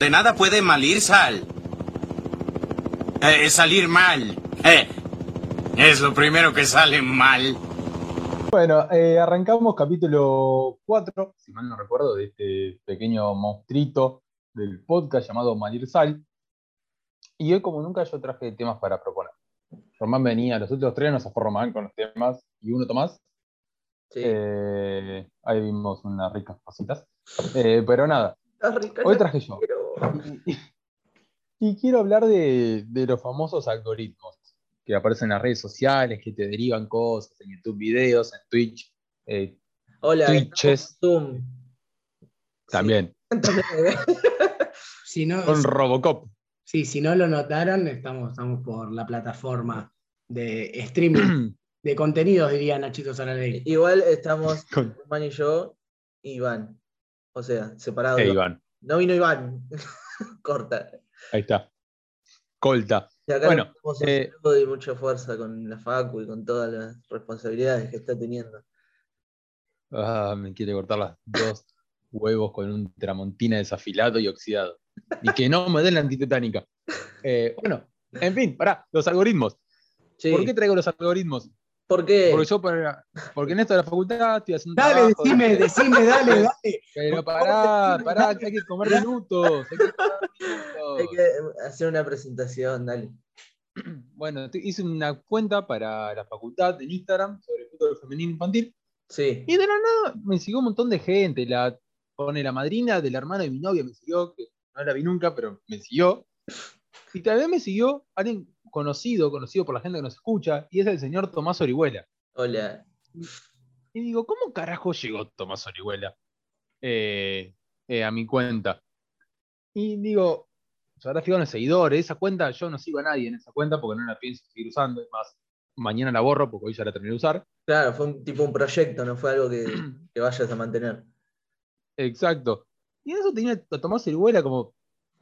De nada puede malir sal. Eh, salir mal. Eh, es lo primero que sale mal. Bueno, eh, arrancamos capítulo 4, si mal no recuerdo, de este pequeño monstruito del podcast llamado Malir Sal. Y hoy, como nunca, yo traje temas para proponer. Román venía, los otros tres nos fue Román con los temas y uno Tomás. Sí. Eh, ahí vimos unas ricas cositas. Eh, pero nada, hoy traje yo. Y, y quiero hablar de, de los famosos algoritmos que aparecen en las redes sociales, que te derivan cosas en YouTube, videos, en Twitch, eh, Hola, Twitches. Zoom. también. Si no, con Robocop. sí, si no lo notaron, estamos, estamos por la plataforma de streaming de contenidos, diría Nachito Saraley. Igual estamos Con- Juan y yo, Iván. O sea, separados. Iván, No vino Iván. Corta. ahí está. Colta. Y acá Bueno, eh, y mucha fuerza con la Facu y con todas las responsabilidades que está teniendo. Ah, me quiere cortar las dos huevos con un tramontina desafilado y oxidado. Y que no me den la antitetánica. Eh, bueno, en fin, pará, los algoritmos. Sí. ¿Por qué traigo los algoritmos? ¿Por qué? Porque yo para, porque en esto de la facultad estoy haciendo un Dale, trabajo, decime, decime, dale, dale. Pero pará, pará, que hay que comer minutos. Hay que comer minutos. Hay que hacer una presentación, dale. Bueno, hice una cuenta para la facultad en Instagram sobre fútbol femenino infantil. Sí. Y de la nada me siguió un montón de gente. La, pone la madrina de la hermana de mi novia, me siguió, que no la vi nunca, pero me siguió. Y también me siguió alguien conocido, conocido por la gente que nos escucha, y es el señor Tomás Orihuela. Hola. Y digo, ¿cómo carajo llegó Tomás Orihuela eh, eh, a mi cuenta? Y digo, se habrá fijado en los seguidores, esa cuenta, yo no sigo a nadie en esa cuenta porque no la pienso seguir usando, es más, mañana la borro porque hoy ya la terminé de usar. Claro, fue un tipo un proyecto, no fue algo que, que vayas a mantener. Exacto. Y en eso tenía a Tomás Orihuela como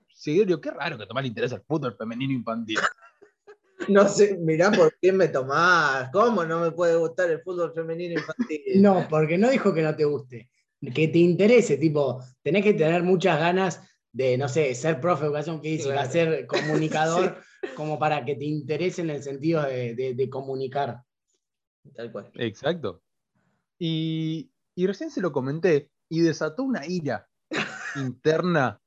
seguidor, digo, qué raro que Tomás le interesa el fútbol femenino infantil. No sé, mirá por qué me tomás. ¿Cómo no me puede gustar el fútbol femenino infantil? No, porque no dijo que no te guste. Que te interese, tipo, tenés que tener muchas ganas de, no sé, ser profe de educación física, Claro. ser comunicador, como para que te interese en el sentido de, de- de comunicar. Tal cual. Exacto. Y, y recién se lo comenté y desató una ira interna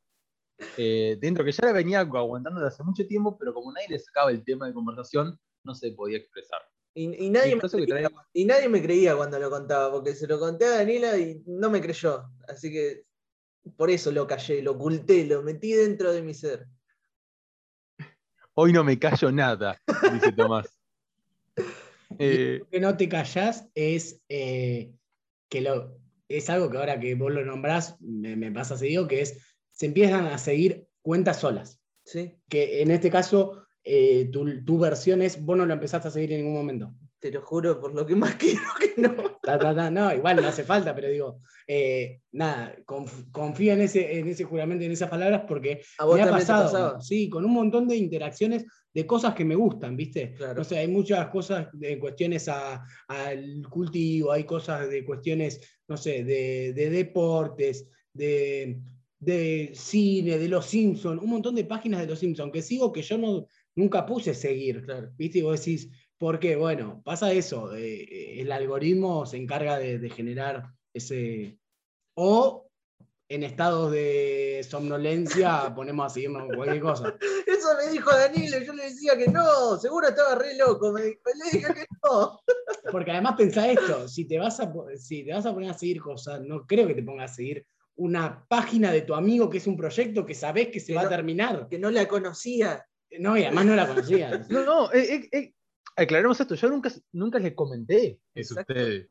eh, dentro que ya la venía aguantando desde hace mucho tiempo, pero como nadie le sacaba el tema de conversación, no se podía expresar. Y, y nadie Y me creía, y nadie me creía cuando lo contaba, porque se lo conté a Daniela y no me creyó. Así que por eso lo callé, lo oculté, lo metí dentro de mi ser. Hoy no me callo nada, dice Tomás. Eh, Lo que no te callás es eh, que lo, es algo que ahora que vos lo nombrás, me, me pasa seguido, que es, se empiezan a seguir cuentas solas. ¿Sí? Que en este caso, eh, tu, tu versión es, vos no lo empezaste a seguir en ningún momento. Te lo juro por lo que más quiero que no. Ta, ta, ta, no, igual no hace falta, pero digo, eh, nada, conf- confía en ese, en ese juramento en esas palabras porque A vos me ha pasado, sí, con un montón de interacciones de cosas que me gustan, ¿viste? Claro. No sé, hay muchas cosas de cuestiones a- al cultivo, hay cosas de cuestiones, no sé, de, de deportes, de, de cine, de los Simpsons, un montón de páginas de los Simpsons que sigo que yo no, nunca puse seguir, Claro. ¿viste? Y vos decís, ¿por qué? Bueno, pasa eso, eh, el algoritmo se encarga de, de generar ese... O en estados de somnolencia ponemos a seguirnos cualquier cosa. Eso me dijo Daniela, yo le decía que no, seguro estaba re loco, me dijo, le dije que no. Porque además pensá esto, si te, vas a, si te vas a poner a seguir cosas, no creo que te pongas a seguir una página de tu amigo que es un proyecto que sabés que se Que va no- a terminar. Que no la conocía. No, y además no la conocías. no, no, eh, eh, eh, aclaremos esto, yo nunca, nunca les comenté eso a ustedes.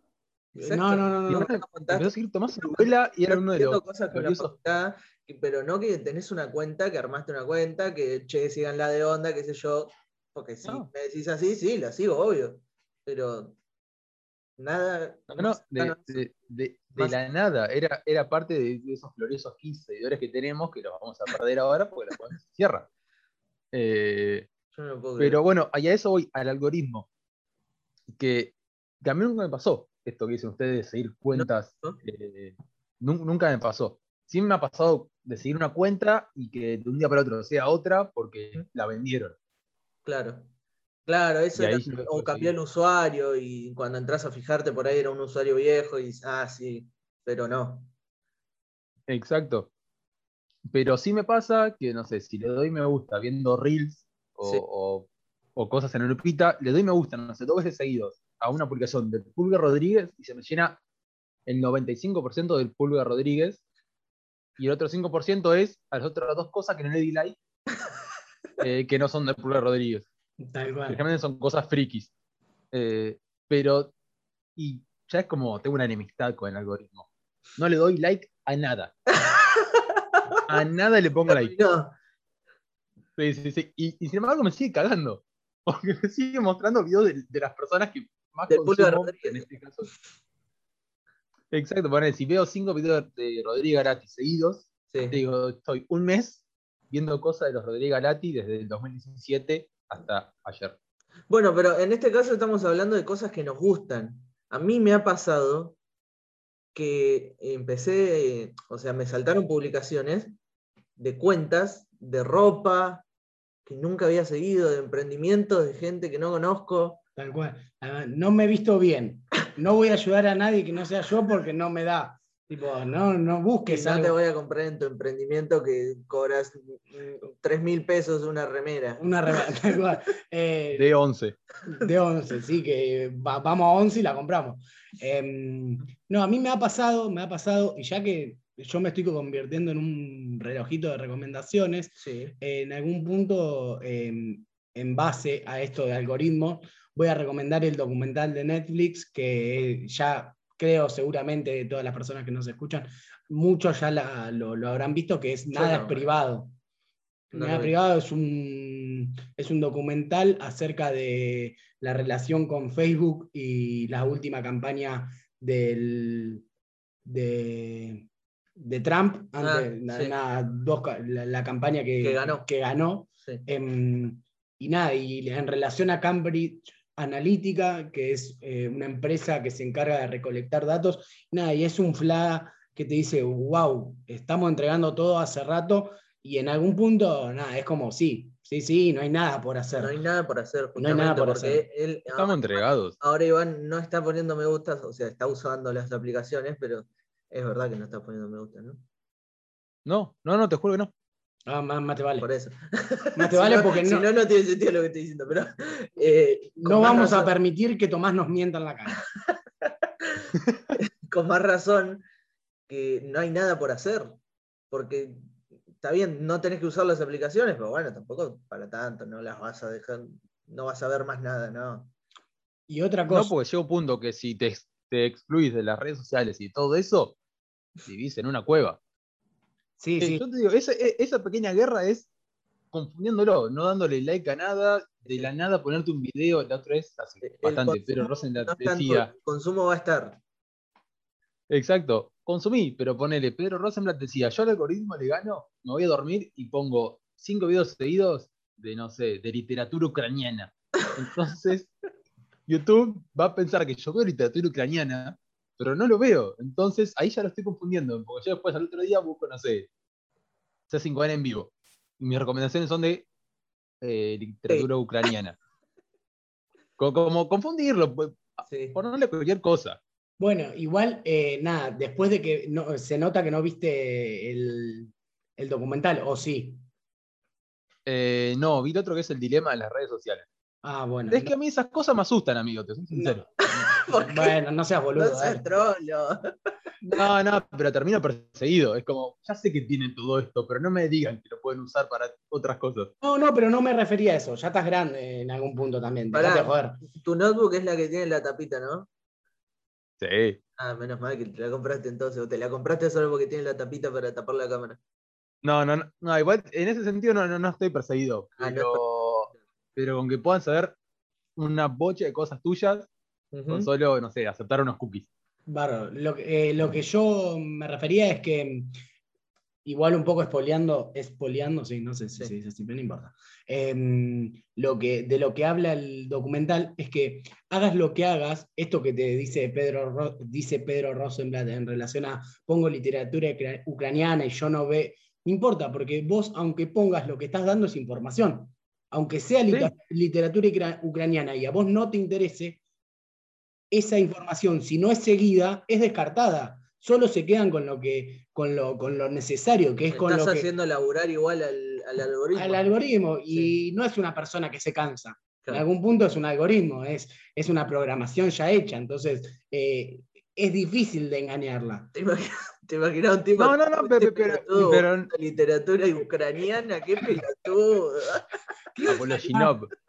No, no, no, no, empezó a seguir Tomás Orihuela y era uno de los cosas con la pero no que tenés una cuenta, que armaste una cuenta, que che, sigan la de onda, qué sé yo. Porque si No. me decís así, sí, la sigo, obvio. Pero nada. No, no, de- de Más- la nada. Era, era parte de, de esos gloriosos 15 seguidores que tenemos que los vamos a perder ahora porque la cuenta se cierra. Eh, Yo no lo puedo creer. pero bueno, y a eso voy, al algoritmo. Que, que a mí nunca me pasó esto que dicen ustedes de seguir cuentas. ¿no? eh, nun- nunca me pasó. Sí me ha pasado de seguir una cuenta y que de un día para otro sea otra porque la vendieron. Claro. Claro, eso era- o cambió el usuario y cuando entras a fijarte por ahí era un usuario viejo y dices, ah, sí, pero no. Exacto. Pero sí me pasa que, no sé, si le doy me gusta viendo reels o, Sí. o- o cosas en Lupita, le doy me gusta, no sé, dos veces seguidos a una publicación de Pulga Rodríguez y se me llena el 95% del Pulga Rodríguez y el otro 5% es a las otras dos cosas que no le di like, eh, que no son de Pulga Rodríguez. Tal cual. generalmente son cosas frikis. Eh, pero, y ya es como, tengo una enemistad con el algoritmo. No le doy like a nada. A nada le pongo like. No, Sí, sí, sí. Y, y sin embargo me sigue cagando. Porque me sigue mostrando videos de, de las personas que más Del consumo, en este caso. Exacto, ponele, si veo cinco videos de Rodríguez Galati seguidos, sí. digo, estoy un mes viendo cosas de los Rodríguez Galati desde el 2017 hasta ayer. Bueno, pero en este caso estamos hablando de cosas que nos gustan. A mí me ha pasado que empecé, o sea, me saltaron publicaciones de cuentas de ropa que nunca había seguido, de emprendimientos de gente que no conozco. Tal cual. No me he visto bien. No voy a ayudar a nadie que no sea yo porque no me da. Tipo, no, no Que busques no te voy a comprar en tu emprendimiento que cobras mm, 3 mil pesos una remera. Una remera. Eh, De 11. De 11, sí, que va- vamos a 11 y la compramos. Em, no, a mí me ha pasado, me ha pasado, y ya que yo me estoy convirtiendo en un relojito de recomendaciones, Sí. en algún punto, em, en base a esto de algoritmos, voy a recomendar el documental de Netflix, que ya creo seguramente de todas las personas que nos escuchan, muchos ya la- lo, lo habrán visto, que es Nada no. es privado. No Nada privado es un, es un documental acerca de la relación con Facebook y la última campaña del, de, de Trump, Ah, antes, sí. dos la, la campaña que, Que ganó. que ganó. sí. Em, y nada, y en relación a Cambridge Analytica, que es eh, una empresa que se encarga de recolectar datos, nada, y es un fla que te dice, wow, estamos entregando todo hace rato, y en algún punto, nada, es como, sí, sí, sí, no hay nada por hacer. No hay nada por hacer. No hay nada justamente por porque hacer. él- Estamos entregados. Ahora Iván no está poniendo me gustas, o sea, está usando las aplicaciones, pero es verdad que no está poniendo me gustas, ¿no? No, no, no, te juro que no. Ah, más, más te vale. Por eso. Más te Si vale no- porque si no, no, no tiene sentido lo que estoy diciendo, pero. eh, no vamos a permitir que Tomás nos mienta en la cara. Con más razón que no hay nada por hacer. Porque está bien, no tenés que usar las aplicaciones, pero bueno, tampoco para tanto, no las vas a dejar, no vas a ver más nada, ¿no? Y otra No, cosa, porque llega un punto que si te, te excluís de las redes sociales y todo eso, vivís en una cueva. Sí, sí, Yo te digo, esa, e- esa pequeña guerra es confundiéndolo, no dándole like a nada, de la nada ponerte un video, la otra vez hace El bastante, pero consumo Rosenblatt no está en tu- decía, el consumo va a estar. exacto, consumí, pero ponele, Pedro Rosenblatt decía, yo al algoritmo le gano, me voy a dormir y pongo cinco videos seguidos de, no sé, de literatura ucraniana. Entonces, YouTube va a pensar que yo veo literatura ucraniana, pero no lo veo. Entonces, ahí ya lo estoy confundiendo, porque yo después al otro día busco, no sé, C5N en vivo. Y mis recomendaciones son de eh, literatura ucraniana. Co- Como, confundirlo, Sí. ponerle cualquier cosa. Bueno, igual, eh, nada, después de que no- se nota que no viste el, el documental, o sí. Eh, no, vi otro que es el dilema de las redes sociales. Ah, bueno. Es que a mí esas cosas me asustan, amigo, te soy sincero. ¿Por qué? Bueno, no seas No boludo. seas dale. trolo. No, no, pero termino perseguido. Es como, ya sé que tienen todo esto, pero no me digan que lo pueden usar para otras cosas. No, no, pero no me refería a eso. Ya estás grande en algún punto también. Pará. Joder. Tu notebook es la que tiene la tapita, ¿no? Sí. Ah, menos mal que te la compraste entonces, o te la compraste solo porque tiene la tapita para tapar la cámara. No, no, no, no, igual en ese sentido no, no, no estoy perseguido. Ah, no Pero, pero con que puedan saber una bocha de cosas tuyas, Ujú. con solo, no sé, aceptar unos cookies. Bárbaro. Lo, que- eh, lo que yo me refería es que, igual un poco espoleando, espoleando, sí, no sé si Sí. se dice así, pero no importa. Em, lo que, de lo que habla el documental es que hagas lo que hagas, esto que te dice Pedro, Ro- dice Pedro Rosenblatt en relación a pongo literatura ucra- ucraniana y yo no ve, No importa, porque vos, aunque pongas lo que estás dando es información. Aunque sea liter- literatura ucra- ucraniana y a vos no te interese, esa información, si no es seguida, es descartada. Solo se quedan con lo, que, con lo, con lo necesario, que es con Estás lo que, haciendo laburar igual al, al algoritmo. al algoritmo. Y no es una persona que se cansa. En algún punto es un algoritmo, es, es una programación ya hecha. Entonces, eh, es difícil de engañarla. ¿Te imaginas, te imaginas un tipo No, no, no, pero- pero- pelotudo pero- buscando literatura ucraniana? ¡Qué pelotudo! Apologinov.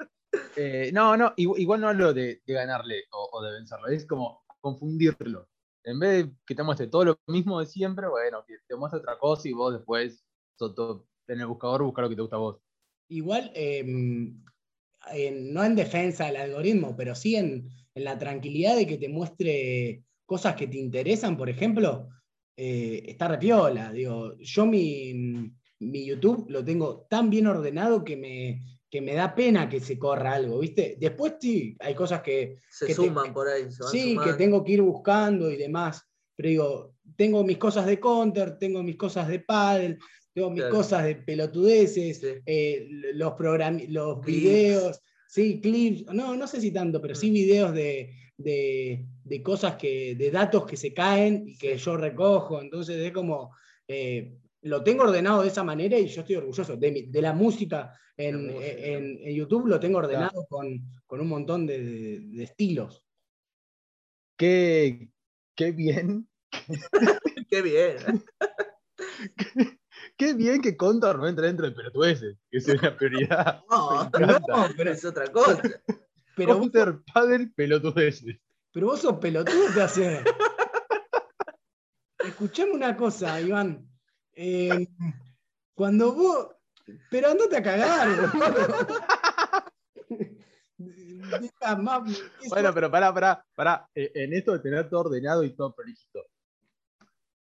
Eh, no, no, igual, no hablo de, ganarle o, de vencerlo, es como confundirlo. En vez de que te muestre todo lo mismo de siempre, bueno, que te muestre otra cosa y vos después so- to- en el buscador buscar lo que te gusta a vos. Igual, en- no en defensa del algoritmo, pero sí en, en la tranquilidad de que te muestre cosas que te interesan, por ejemplo, eh, está repiola. Digo, yo mi, mi YouTube lo tengo tan bien ordenado que me, que me da pena que se corra algo, ¿viste? Después sí, hay cosas que, Se que te- suman por ahí. Se van Sí, que tengo que ir buscando y demás. Pero digo, tengo mis cosas de counter, tengo mis cosas de paddle, tengo mis Claro. cosas de pelotudeces, Sí. eh, los, programi- los Clips. videos, sí, clips, no, no sé si tanto, pero sí Mm. videos de, de- de cosas que, de datos que se caen y que yo recojo. Entonces es como, eh, lo tengo ordenado de esa manera y yo estoy orgulloso. De, mi- de la música en, La música. en- en YouTube lo tengo ordenado con, con un montón de- de- de estilos. Qué, qué bien, Qué bien. qué bien que Condor no entra dentro de pelotudeces, que es una prioridad. No. No, pero, es otra cosa. pero, vos, Counter, Paddle, pelotudeces. pero vos sos pelotudo, te hace. Escuchame una cosa, Iván. Eh, cuando vos. Pero andate a cagar, Bueno, pero pará, pará, pará. Eh, En esto de tener todo ordenado y todo prolijito.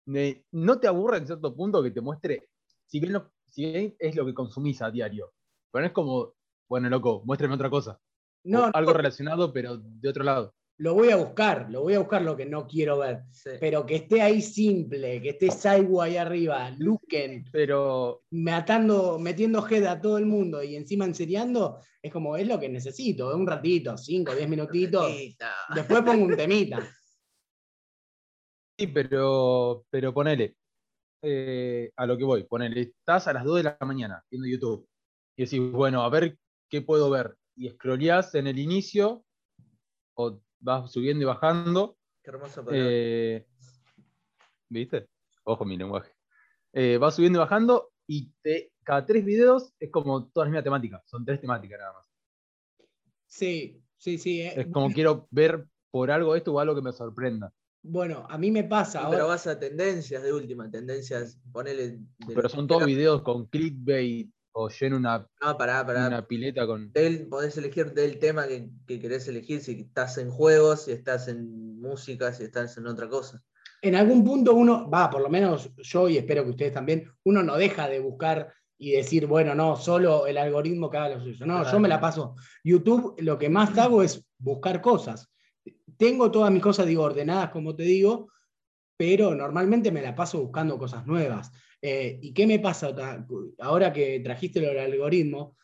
Ne- ¿No te aburre en cierto punto que te muestre, si bien, lo- si bien es lo que consumís a diario, pero no es como, bueno, loco, muéstrame otra cosa. no, O no, algo relacionado, pero de otro lado. Lo voy a buscar, lo voy a buscar lo que no quiero ver. Sí. Pero que esté ahí simple, que esté Saigo ahí arriba, Luken, Pero matando, metiendo head a todo el mundo y encima enseriando, es como, es lo que necesito, un ratito, 5, 10 minutitos. Después pongo un temita. sí, pero, pero ponele. eh, a lo que voy, ponele, estás a las 2 de la mañana viendo YouTube y decís, bueno, a ver qué puedo ver. Y scrolleás en el inicio, o vas subiendo y bajando, Qué hermosa palabra. Eh, ¿Viste? Ojo mi lenguaje. Eh, va subiendo y bajando y te- cada tres videos es como toda la misma temática. Son tres temáticas nada más. Sí, sí, sí. eh. Es como quiero ver por algo esto o algo que me sorprenda. Bueno, a mí me pasa. Sí, ahora- pero vas a tendencias de última, tendencias, ponele. de Pero son todos videos con clickbait o lleno una, No, pará, pará. una pileta con. Del- podés elegir del tema que, que querés elegir, si estás en juegos, si estás en música, si estás en otra cosa. en algún punto uno, va, por lo menos yo y espero que ustedes también, uno no deja de buscar y decir, bueno, no, solo el algoritmo que haga lo suyo. No, yo Claro. me la paso. YouTube, lo que más hago es buscar cosas. Tengo todas mis cosas, digo, ordenadas, como te digo, pero normalmente me la paso buscando cosas nuevas. Eh, ¿Y qué me pasa ahora que trajiste del algoritmo?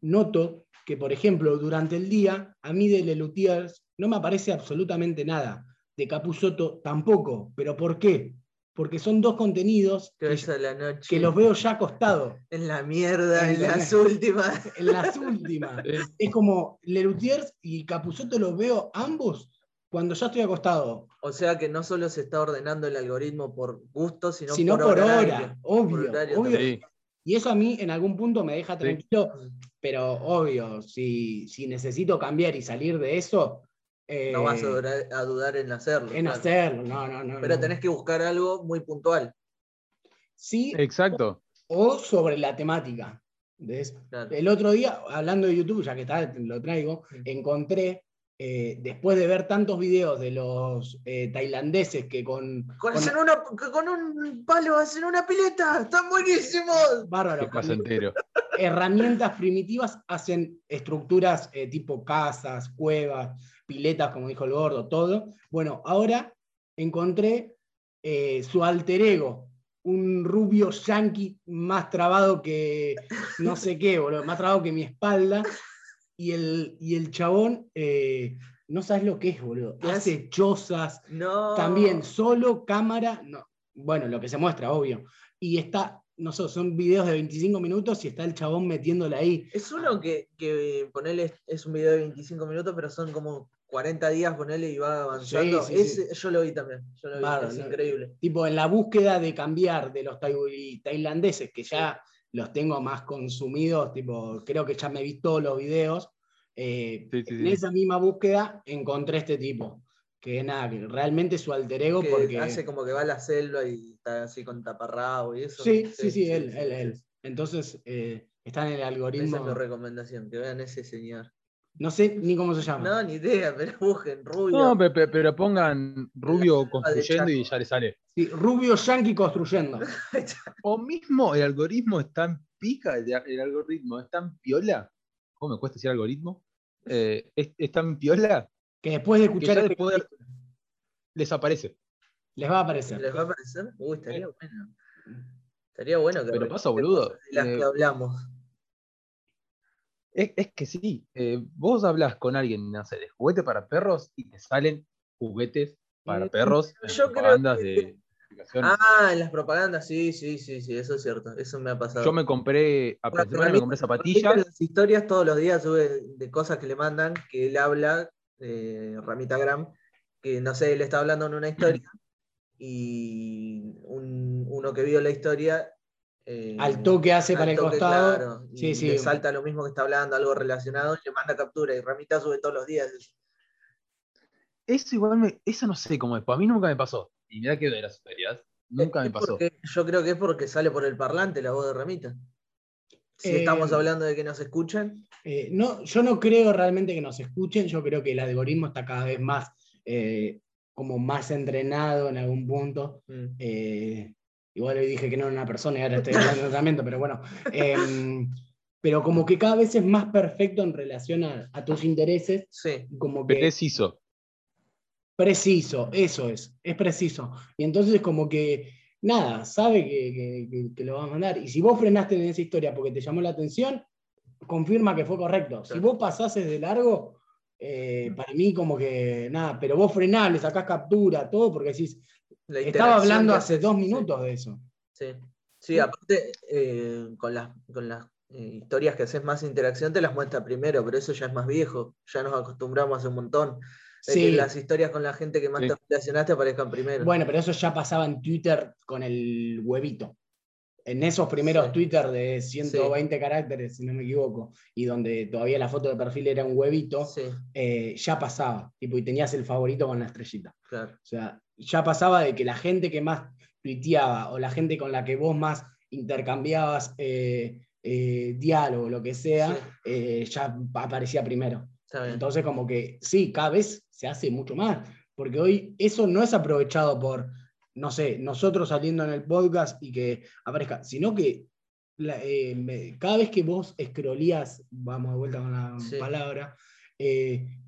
Noto que, por ejemplo, durante el día, a mí de Lelutiers no me aparece absolutamente nada. De Capuzotto tampoco. ¿Pero por qué? Porque son dos contenidos Que que, ves a la noche. que los veo ya acostados, En la mierda, En en, la- las últimas. en las últimas. Es como Lelutiers y Capuzotto los veo ambos cuando ya estoy acostado, O sea que no solo se está ordenando el algoritmo por gusto, sino, sino por, por horario. hora, obvio. horario obvio. Sí. Y eso a mí en algún punto me deja Sí. tranquilo, pero obvio, si, si necesito cambiar y salir de eso, eh, No vas a dudar, a dudar en hacerlo. en claro. hacerlo. No, no, no. Pero no. tenés que buscar algo muy puntual. Sí, Exacto. o sobre la temática. El otro día, hablando de YouTube, ya que está, lo traigo, Mm. encontré, eh, después de ver tantos videos de los eh, tailandeses que con, Con, con- hacen una- con un palo hacen una pileta. ¡Están buenísimos! bárbaro, herramientas primitivas hacen estructuras eh, tipo casas, cuevas, piletas, como dijo el gordo, todo. Bueno, ahora encontré eh, su alter ego, un rubio yankee más trabado que no sé qué, boludo, más trabado que mi espalda. Y el, y el chabón, eh, no sabes lo que es, boludo. ¿Qué Hace chozas, No. también solo cámara, no, bueno, lo que se muestra, obvio. Y está, no sé, son videos de 25 minutos y está el chabón metiéndola ahí. Es uno que, que ponele, es un video de 25 minutos, pero son como 40 días, ponele y va avanzando. Sí, sí, Ese- Yo lo vi también. Yo lo vi, es ¿no? increíble. Tipo, en la búsqueda de cambiar de los tai- tailandeses, que ya los tengo más consumidos, tipo, creo que ya me vi todos los videos. eh, Sí, sí, en sí. esa misma búsqueda encontré este tipo, que nada, que realmente su alter ego Que porque... hace como que va a la selva y está así con taparrabo y eso. Sí, sí, sí, él, sí, él, sí, él. sí. Entonces, eh, está en el Esa algoritmo. es mi recomendación, que vean ese señor. No sé ni cómo se llama. No, ni idea, pero busquen rubio. No, pe- pe- pero, pongan rubio de construyendo y ya le sale. Sí, Rubio Yankee construyendo. O mismo el algoritmo está en pica, el, algoritmo está en piola. ¿Cómo me cuesta decir algoritmo? Eh, es, es tan piola Que después de que escuchar ya este después les aparece. les va a aparecer. ¿Les va a aparecer? Uy, estaría bueno. Estaría bueno que Pero pasa, de boludo, de las eh, que hablamos. Es, es que sí, eh, vos hablas con alguien, no sé, de juguete para perros y te salen juguetes para Mm, perros en yo creo que- de. Ah, en las propagandas, sí, sí, sí, sí, eso es cierto. Eso me ha pasado. Yo me compré, a me compré zapatillas. en las historias todos los días sube de cosas que le mandan, que él habla, eh, Ramita Gram, que no sé, él está hablando en una historia y un- uno que vio la historia. Eh, Al toque hace al para el toque, costado. claro, y Sí, sí. le salta lo mismo que está hablando, algo relacionado, y le manda captura. Y Ramita sube todos los días. Eso igual me, eso no sé cómo es, pues a mí nunca me pasó. Y mira que de las historias, nunca me pasó. porque- yo creo que es porque sale por el parlante la voz de Ramita. Si Eh, estamos hablando de que nos escuchan, Eh, no, yo no creo realmente que nos escuchen, yo creo que el algoritmo está cada vez más eh, como más entrenado en algún punto. mm, Eh, igual le dije que no era una persona y ahora estoy hablando de tratamiento, pero bueno. Em, pero como que cada vez es más perfecto en relación a, a tus intereses, sí. como que Preciso. preciso, eso es, es preciso. Y entonces como que, nada, sabe que, que- que- que lo va a mandar. Y si vos frenaste en esa historia porque te llamó la atención, confirma que fue correcto. Si vos pasases de largo, eh, para mí como que, nada, pero vos frenás, le sacás captura, todo, porque decís, estaba hablando hace haces, dos sí. minutos de eso. Sí, sí, aparte eh, con las, con las eh, historias que haces más interacción te las muestra primero, pero eso ya es más viejo, ya nos acostumbramos hace un montón. De que Sí. las historias con la gente que más Sí. te relacionaste aparezcan primero. Bueno, pero eso ya pasaba en Twitter con el huevito. En esos primeros Sí. Twitter de 120 caracteres, si no me equivoco, y donde todavía la foto de perfil era un huevito, Sí, eh, ya pasaba. Tipo, y tenías el favorito con la estrellita. claro. O sea, ya pasaba de que la gente que más tuiteaba o la gente con la que vos más intercambiabas eh, eh, diálogo, lo que sea, Sí. eh, ya aparecía primero. Entonces, como que sí, cada vez se hace mucho más, porque hoy eso no es aprovechado por, no sé, nosotros saliendo en el podcast y que aparezca, sino que la- cada vez que vos escrolías, vamos de vuelta con la Sí. palabra,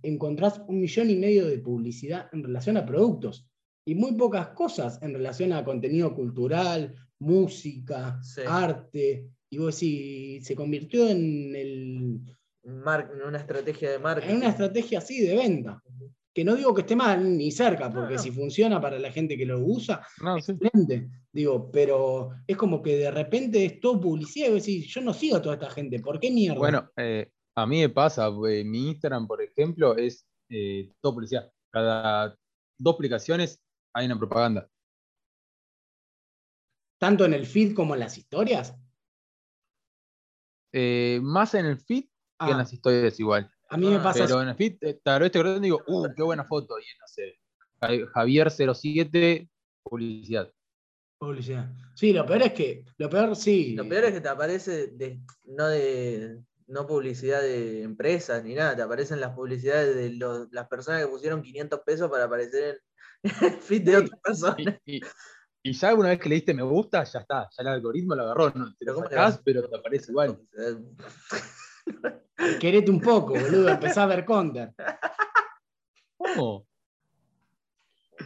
encontrás un millón y medio de publicidad en relación a productos y muy pocas cosas en relación a contenido cultural, música, Sí. arte. Y vos decís, se convirtió en el, Mar- en una estrategia de marketing. en una estrategia así de venta. Que no digo que esté mal ni cerca, porque no. si funciona para la gente que lo usa, No, sí. excelente. Digo, pero es como que de repente es todo publicidad y vos decís, yo no sigo a toda esta gente, ¿por qué mierda? Bueno, eh, a mí me pasa, eh, mi Instagram, por ejemplo, es eh, todo publicidad. Cada dos aplicaciones hay una propaganda. Tanto en el feed como en las historias. Eh, más en el feed que Ah, en las historias igual. a mí me Ah, pasa Pero en el feed, eh, tal vez y digo, uh, qué buena foto. Y no sé, Ja- Javier07, publicidad. publicidad. Sí, lo peor es que, lo peor sí. Lo peor es que te aparece de, no de no publicidad de empresas ni nada, te aparecen las publicidades de los- las personas que pusieron 500 pesos para aparecer en feed de Sí. otra persona. Y, y- y ya una vez que le diste me gusta, ya está. Ya el algoritmo lo agarró. ¿no? Te Pero lo ¿cómo le sacás, pero te aparece igual. Querete un poco, boludo, empezá a ver counter. ¿Cómo?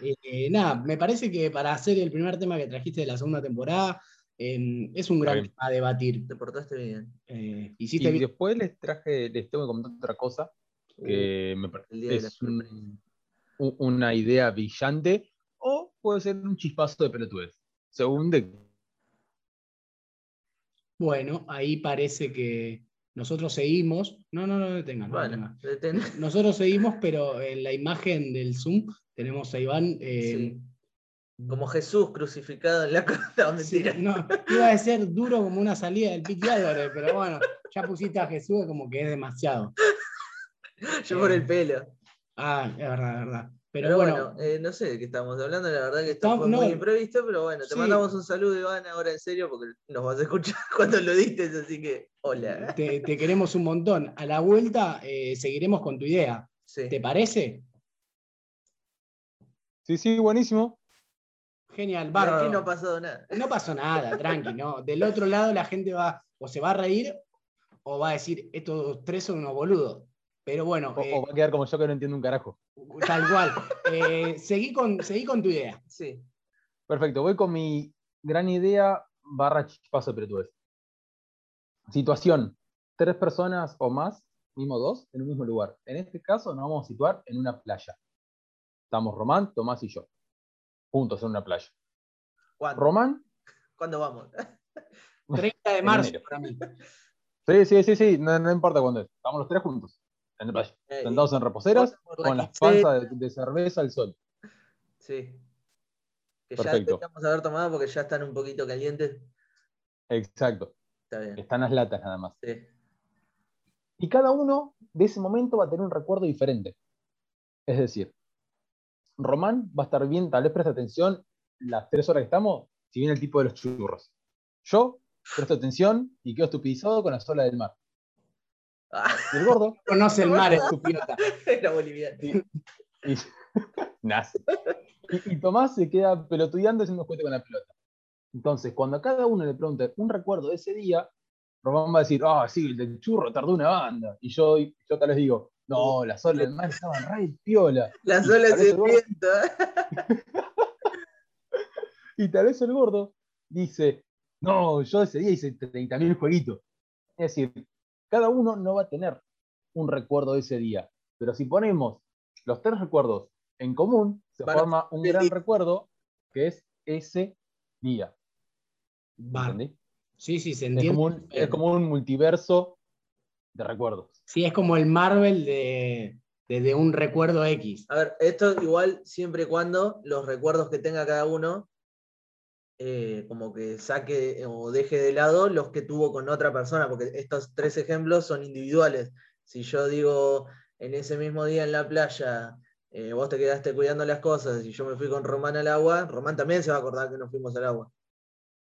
Eh, nada, me parece que para hacer el primer tema que trajiste de la segunda temporada, eh, es un gran Bien. tema a debatir. Te portaste bien. Eh, Y hiciste bien. después les traje, les tengo que comentar otra cosa que me el parece día de la es un- una idea brillante o puede ser un chispazo de pelotudez, según de Bueno, ahí parece que nosotros seguimos. No, no, no detengas. no Bueno, Nosotros seguimos, pero en la imagen del Zoom tenemos a Iván. eh, sí. Como Jesús crucificado en la costa, sí, no, iba a ser duro como una salida del Piti Álvarez, pero bueno, ya pusiste a Jesús como que es demasiado. Yo por el pelo. Ah, es verdad, es verdad. Pero, Pero, bueno, bueno, eh, no sé de qué estamos hablando, la verdad que esto Estamos- fue muy imprevisto, pero bueno, te Sí. mandamos un saludo, Iván, ahora en serio, porque nos vas a escuchar cuando lo diste, así que hola. te, te queremos un montón. A la vuelta eh, seguiremos con tu idea. Sí. ¿Te parece? Sí, sí, buenísimo. Genial, bárbaro. aquí no ha pasado nada. No pasó nada, tranqui, ¿no? Del otro lado la gente va, o se va a reír, o va a decir, estos tres son unos boludos. Pero bueno, O, eh, o va a quedar como yo que no entiendo un carajo. tal cual. Eh, seguí, con, seguí con tu idea. Sí. Perfecto, voy con mi gran idea barra chispazo de pelotudez. Situación, tres personas o más, mismo dos, en un mismo lugar. En este caso nos vamos a situar en una playa. Estamos Román, Tomás y yo, juntos en una playa. ¿Cuándo? Román, ¿Cuándo vamos? 30 de marzo para mí. sí, sí, sí, sí, no, no importa cuándo es. Estamos los tres juntos en Eh, sentados en reposeras, la con las panzas de, de cerveza al sol. Sí. Que Perfecto. ya deberíamos haber tomado porque ya están un poquito calientes. Exacto, Está bien. están las latas nada más. Sí. Y cada uno de ese momento va a tener un recuerdo diferente. Es decir, Román va a estar bien, tal vez presta atención las tres horas que estamos, si viene el tipo de los churros. Yo presto atención y quedo estupidizado con la sola del mar. Y el gordo, Conoce el mar, estúpida. era boliviano. y, nace. Y, y Tomás se queda pelotudeando haciendo juguete con la pelota. Entonces, cuando a cada uno le pregunte un recuerdo de ese día, Román va a decir, ah, sí, el del churro tardó una banda. Y yo, yo tal vez digo, no, la sola del mar estaba re piola. Las Y de el gordo-. Y tal vez el gordo dice, no, yo ese día hice 30.000 jueguitos. Es decir, cada uno no va a tener un recuerdo de ese día. Pero si ponemos los tres recuerdos en común, se forma un gran recuerdo que es ese día. ¿Entendí? Sí, sí, se Es entiende. como, un, es como un multiverso de recuerdos. Sí, es como el Marvel de, de, de un recuerdo X. A ver, esto igual siempre y cuando los recuerdos que tenga cada uno, eh, como que saque o deje de lado los que tuvo con otra persona, porque estos tres ejemplos son individuales. Si yo digo en ese mismo día en la playa, eh, vos te quedaste cuidando las cosas y yo me fui con Román al agua, Román también se va a acordar que nos fuimos al agua.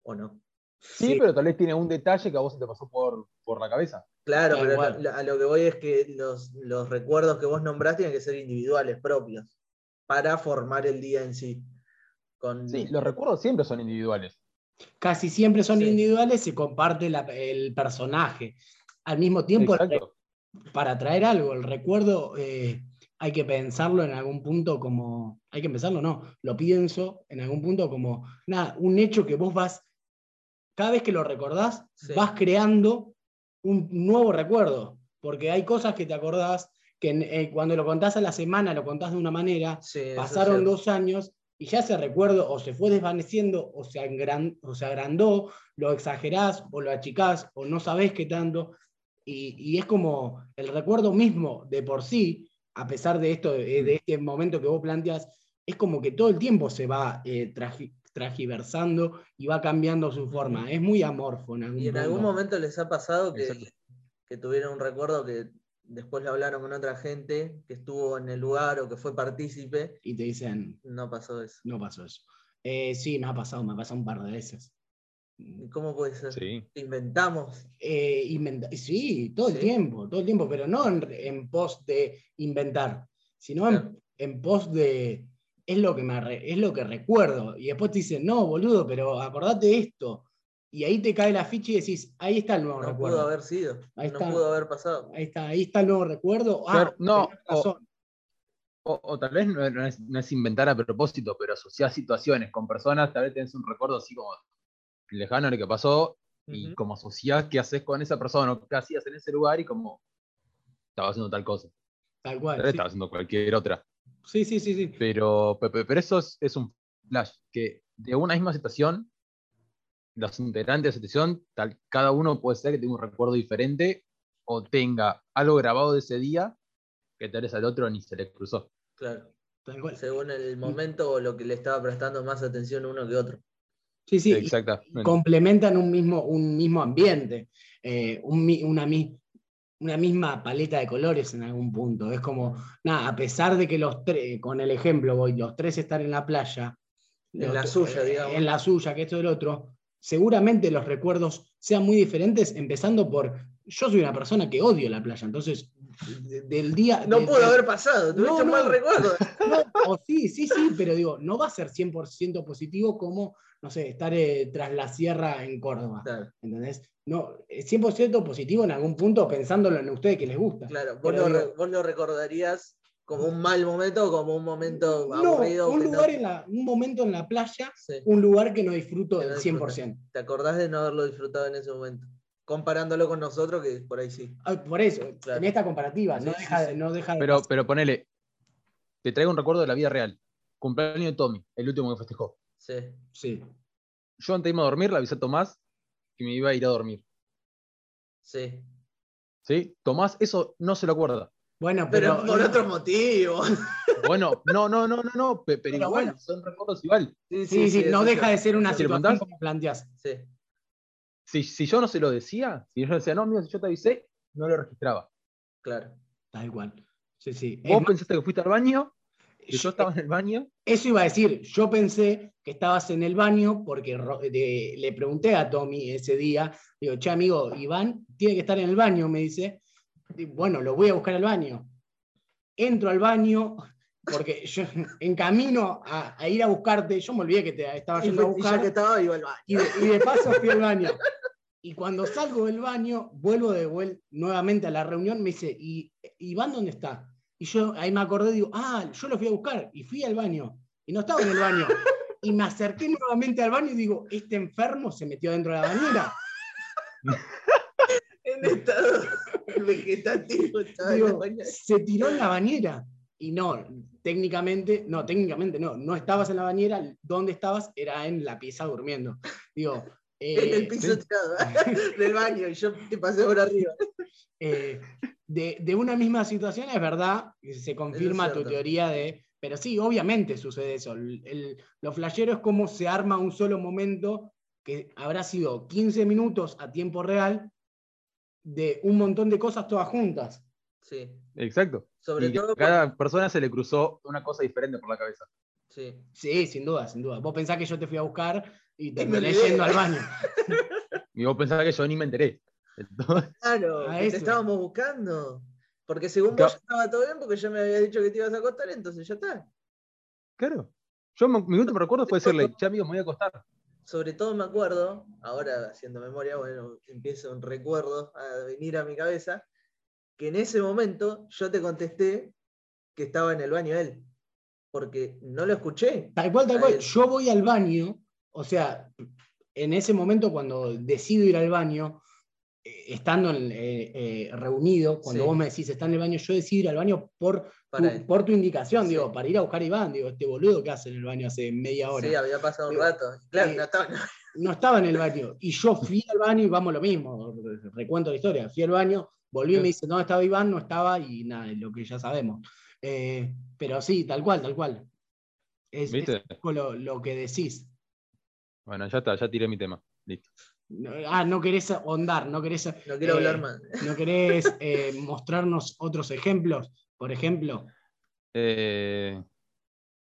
¿O no? Sí, Sí. pero tal vez tiene un detalle que a vos se te pasó por, por la cabeza. Claro, pero a lo que voy es que los, los recuerdos que vos nombrás tienen que ser individuales, propios, para formar el día en sí. Con, Sí, los recuerdos siempre son individuales. Casi siempre son Sí. individuales, se comparte la- el personaje. Al mismo tiempo, Exacto. para traer algo, el recuerdo eh, hay que pensarlo en algún punto como, hay que pensarlo, no, lo pienso en algún punto como, nada, un hecho que vos vas, cada vez que lo recordás, Sí. vas creando un nuevo recuerdo, porque hay cosas que te acordás que eh, cuando lo contás a la semana lo contás de una manera, Sí, pasaron dos años y ya ese recuerdo o se fue desvaneciendo o se, agran- o se agrandó, lo exagerás o lo achicás o no sabés qué tanto. Y, y es como el recuerdo mismo de por sí, a pesar de esto, eh, de este momento que vos planteas, es como que todo el tiempo se va eh, traji- tragiversando y va cambiando su forma. Es muy amorfo en algún ¿Y en algún momento les ha pasado que, que tuvieron un recuerdo que después le hablaron con otra gente que estuvo en el lugar o que fue partícipe? Y te dicen, No pasó eso. no pasó eso. Eh, sí, me ha pasado, me ha pasado un par de veces. ¿Y ¿Cómo puede ser? Sí. Inventamos. Eh, inventa- sí, todo el tiempo, todo el tiempo, pero no en, en pos de inventar, sino en- Claro. en, pos de es lo que me es lo que recuerdo. Y después te dicen, no, boludo, pero acordate de esto. Y ahí te cae la ficha y decís, ahí está el nuevo No recuerdo. pudo haber sido. Ahí no está. pudo haber pasado. Ahí está, ahí está el nuevo recuerdo. Ah, Claro, no, tenés o- razón. O, o tal vez no, no es, no es inventar a propósito, pero asociar situaciones con personas, tal vez tenés un recuerdo así como lejano de lo que pasó y Ujú. como asociás qué haces con esa persona o qué hacías en ese lugar y como estaba haciendo tal cosa. Tal Tal cual. vez Sí, estaba haciendo cualquier otra. sí, sí, sí. sí. Pero, pe- pe- pero eso es, es un flash, que de una misma situación, los integrantes de esa situación, tal, cada uno puede ser que tenga un recuerdo diferente o tenga algo grabado de ese día que tal vez al otro ni se le cruzó. Claro. Tal cual. Según el momento o lo que le estaba prestando más atención uno que otro. Sí, sí. Exactamente. complementan un mismo, un mismo ambiente, eh, un una, una misma paleta de colores en algún punto. Es como, nada, a pesar de que los tres, con el ejemplo voy, los tres están en la playa, En la suya, eh, digamos. En la suya, que esto y el otro, seguramente los recuerdos sean muy diferentes, empezando por, yo soy una persona que odio la playa, entonces, de- del día... No de- pudo de- haber pasado, tuviste No, un mal no. recuerdo. no, o sí, sí, sí, pero digo, no va a ser 100% positivo como, no sé, estar eh, tras la sierra en Córdoba. Claro, ¿Entendés? No, es 100% positivo en algún punto pensándolo en ustedes que les gusta. claro. Vos lo, digo- vos lo recordarías como un mal momento o como un momento No, aburrido. un, no- lugar en la, un momento en la playa, Sí. un lugar que no disfruto del disfrutas. 100%. ¿Te acordás de no haberlo disfrutado en ese momento? Comparándolo con nosotros, que por ahí sí. Ah, Por eso, Claro. en esta comparativa, no Sí, deja, sí. no deja de Pero, pero ponele, te traigo un recuerdo de la vida real. Cumpleaños de Tommy, el último que festejó. Sí. Sí. Yo antes de irme a dormir le avisé a Tomás que me iba a ir a dormir. Sí. ¿Sí? Tomás eso no se lo acuerda. Bueno, Pero, pero. por otro motivo. Bueno, no, no, no, no, no, pe- pero, Pero igual, bueno. son recuerdos igual. Sí, sí, no deja de ser una situación como planteas. Sí. Si, si yo no se lo decía, si yo le decía, no, mira, si yo te avisé, no lo registraba. Claro. Tal cual. Sí, sí. Es Vos más, pensaste que fuiste al baño, que yo yo- estaba en el baño, Eso iba a decir, yo pensé que estabas en el baño porque de- le pregunté a Tommy ese día, digo, che amigo, Iván tiene que estar en el baño, me dice, bueno, lo voy a buscar al baño. Entro al baño, porque yo en camino a, a ir a buscarte, yo me olvidé que te estaba Y, yendo a y ya buscar, que estaba, iba al baño. y de, y de paso fui al baño. Y cuando salgo del baño, vuelvo de vuel- nuevamente a la reunión, me dice, ¿y Iván dónde está? Y yo ahí me acordé, digo, ah, yo lo fui a buscar y fui al baño. Y no estaba en el baño. Y me acerqué nuevamente al baño y digo, este enfermo se metió dentro de la bañera. En estado vegetativo estaba en la bañera. se tiró en la bañera. Y no, técnicamente, no, técnicamente no, no estabas en la bañera, donde estabas era en la pieza durmiendo. Digo, En el eh, piso tirado del baño y yo te pasé por arriba. eh, de, de una misma situación es verdad, se confirma tu teoría de, pero sí, obviamente sucede eso. El, el- lo flashero es como se arma un solo momento que habrá sido 15 minutos a tiempo real de un montón de cosas todas juntas. Sí. exacto. Sobre y todo. a cada persona se le cruzó una cosa diferente por la cabeza. Sí. Sí, sin duda, sin duda. Vos pensás que yo te fui a buscar y me terminé yendo al baño. Y vos pensabas que yo ni me enteré. Entonces, Claro, te estábamos buscando. Porque según Claro. vos ya estaba todo bien, porque ya me había dicho que te ibas a acostar, entonces ya está. claro. Yo, me- mi último recuerdo fue decirle, che, amigo, me voy a acostar. Sobre todo me acuerdo, ahora haciendo memoria, bueno, empieza un recuerdo a venir a mi cabeza, que en ese momento yo te contesté que estaba en el baño él. Porque no lo escuché. Tal cual, tal cual. Yo voy al baño, o sea, en ese momento cuando decido ir al baño, estando en- eh, eh, reunido, cuando Sí. vos me decís está en el baño, yo decido ir al baño por, Para tu, por tu indicación, Sí. digo, para ir a buscar a Iván, digo, este boludo que hace en el baño hace media hora. Sí, había pasado un rato. Claro, eh, no estaba. no estaba en el baño. Y yo fui al baño y vamos lo mismo, recuento la historia. Fui al baño, volví y me dice, no estaba Iván, no estaba, y nada, lo que ya sabemos. Eh, pero sí, tal cual, tal cual. Es, es ¿Viste? un poco lo, lo que decís. Bueno, ya está, ya tiré mi tema. Listo. No- Ah, no querés ahondar, no querés, No quiero Eh, hablar más. no querés eh, mostrarnos otros ejemplos. Por ejemplo, Eh,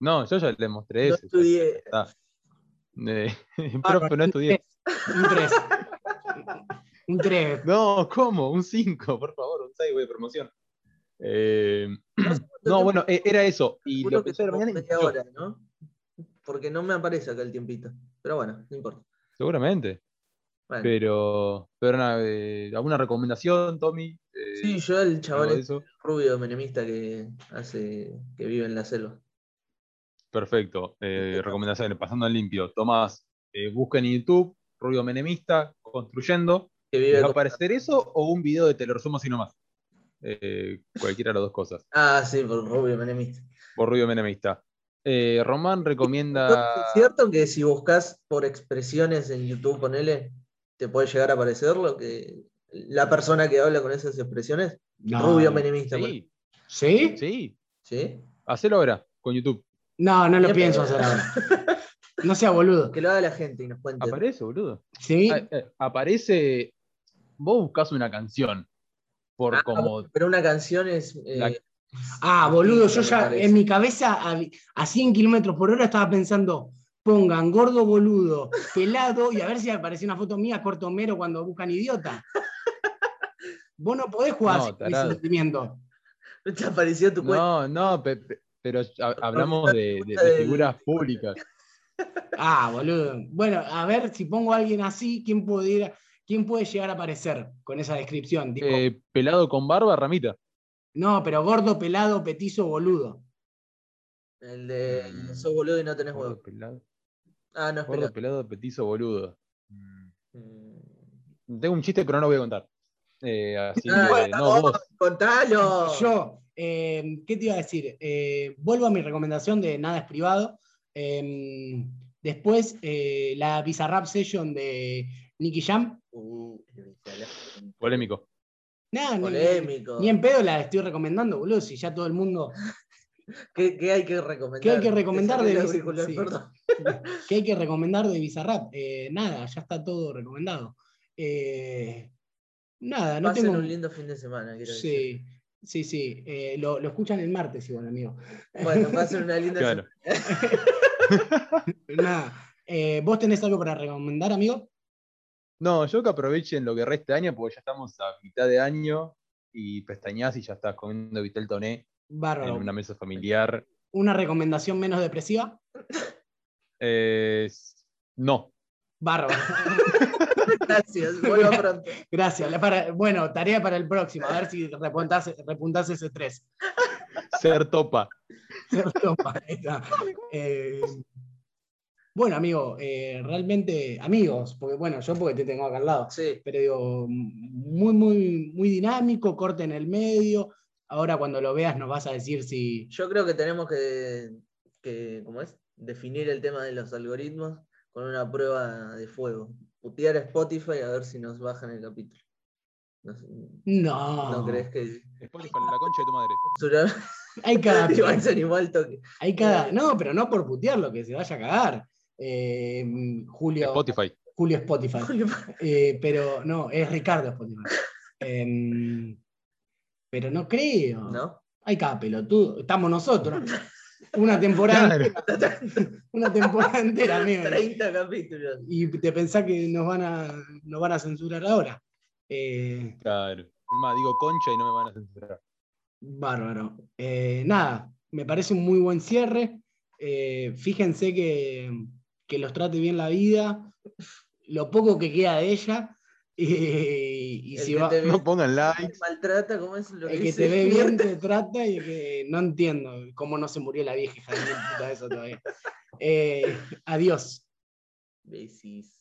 no, yo ya le mostré No ese. estudié. está. Eh, profe, no estudié. un 3. Un 3. No, ¿cómo? Un 5, por favor, un 6, güey, de promoción. Eh, no, bueno, eh, era eso. Y Seguro lo que pensé mañana y media yo, hora, ¿no? Porque no me aparece acá el tiempito. Pero bueno, no importa. seguramente. Bueno, Pero, pero nada, eh, ¿alguna recomendación, Tommy? Eh, Sí, yo el algo de este rubio menemista que hace, que vive en la selva. Perfecto. Eh, recomendaciones, pasando al limpio. Tomás, eh, busca en YouTube, Rubio Menemista, construyendo. Que ¿Les vive va a aparecer eso o un video de Te lo resumo así nomás? Eh, cualquiera de las dos cosas. Ah, sí, por rubio menemista. Por Rubio Menemista. Eh, Román recomienda. ¿Es cierto que si buscas por expresiones en YouTube, ponele, te puede llegar a aparecer lo que la persona que habla con esas expresiones? No. Rubio menemista. Sí, ¿Sí? sí. ¿Sí? Hacelo ahora con YouTube. No, no lo pienso hacer ahora. No sea boludo. Que lo haga la gente y nos cuente. Aparece, boludo. ¿Sí? Ah, eh, aparece. Vos buscas una canción. Por Ah, como. Pero una canción es. eh, La- Ah, boludo, yo ya en mi cabeza a, a 100 kilómetros por hora estaba pensando, pongan gordo boludo, pelado, y a ver si aparece una foto mía, corto mero cuando buscan idiota. Vos no podés jugar No, sin tarado. sentimiento. ¿No te apareció tu cuenta? No, no, pe- pe- pero ha- hablamos de, de- de figuras públicas. Ah, boludo. Bueno, a ver si pongo a alguien así, ¿quién puede, ir- quién puede llegar a aparecer con esa descripción? Tipo, Eh, pelado con barba, ramita. no, pero gordo, pelado, petizo, boludo. El de. Sos boludo y no tenés huevo. pelado, Ah, no gordo, pelado. petizo, boludo. Mm. Tengo un chiste, pero no lo voy a contar. Eh, así Ah, que, bueno, no, vos. Contalo. Yo, eh, ¿qué te iba a decir? Eh, vuelvo a mi recomendación de Nada es privado. Eh, después, eh, la Bizarrap Session de Nicky Jam. Uh, Polémico. Nada, ni- Polémico. Ni, en pedo la estoy recomendando, boludo. Si ya todo el mundo. ¿Qué, qué hay que recomendar? ¿Qué hay que recomendar de sí. ¿Qué hay que recomendar de Bizarrap? Eh, nada, ya está todo recomendado. Eh, nada, no Pasen tengo. un lindo fin de semana, quiero decir. Sí, sí, sí. Eh, lo, lo escuchan el martes igual, amigo. Bueno, pasen una linda Claro. Nada. Eh, ¿Vos tenés algo para recomendar, amigo? No, yo que aprovechen lo que resta de año, porque ya estamos a mitad de año y pestañás y ya estás comiendo vitel toné en Bárbaro. una mesa familiar. ¿Una recomendación menos depresiva? Eh, no. Bárbaro. Gracias, vuelvo pronto. Gracias. Para- bueno, tarea para el próximo, a ver si repuntás, repuntás ese 3. Ser topa. Eh, bueno, amigo, eh, realmente, amigos, porque bueno, yo porque te tengo acá al lado, Sí, pero digo, muy, muy, muy dinámico, corte en el medio. Ahora cuando lo veas nos vas a decir si. yo creo que tenemos que, que, ¿cómo es? Definir el tema de los algoritmos con una prueba de fuego. Putear a Spotify a ver si nos bajan el capítulo. No, sé, No. ¿no crees que Spotify, la concha de tu madre. Hay cada, hay cada. No, pero no por putearlo, que se vaya a cagar. Eh, Julio Spotify. Julio Spotify. Eh, pero no, es Ricardo Spotify. Em, pero no creo. ¿No? Hay cada pelotudo. Estamos nosotros. Una temporada, Claro. una temporada entera, amigo. 30 capítulos. Y te pensás que nos van a, nos van a censurar ahora. Eh, Claro. Es más, digo concha y no me van a censurar. bárbaro. Eh, nada, me parece un muy buen cierre. Eh, fíjense que, que los trate bien la vida, lo poco que queda de ella. Y, y si va, ve- No pongan like. maltrata, ¿cómo es lo el que que te ve bien te trata y que no entiendo cómo no se murió la vieja hija de puta esa todavía. Eh, adiós. Besis.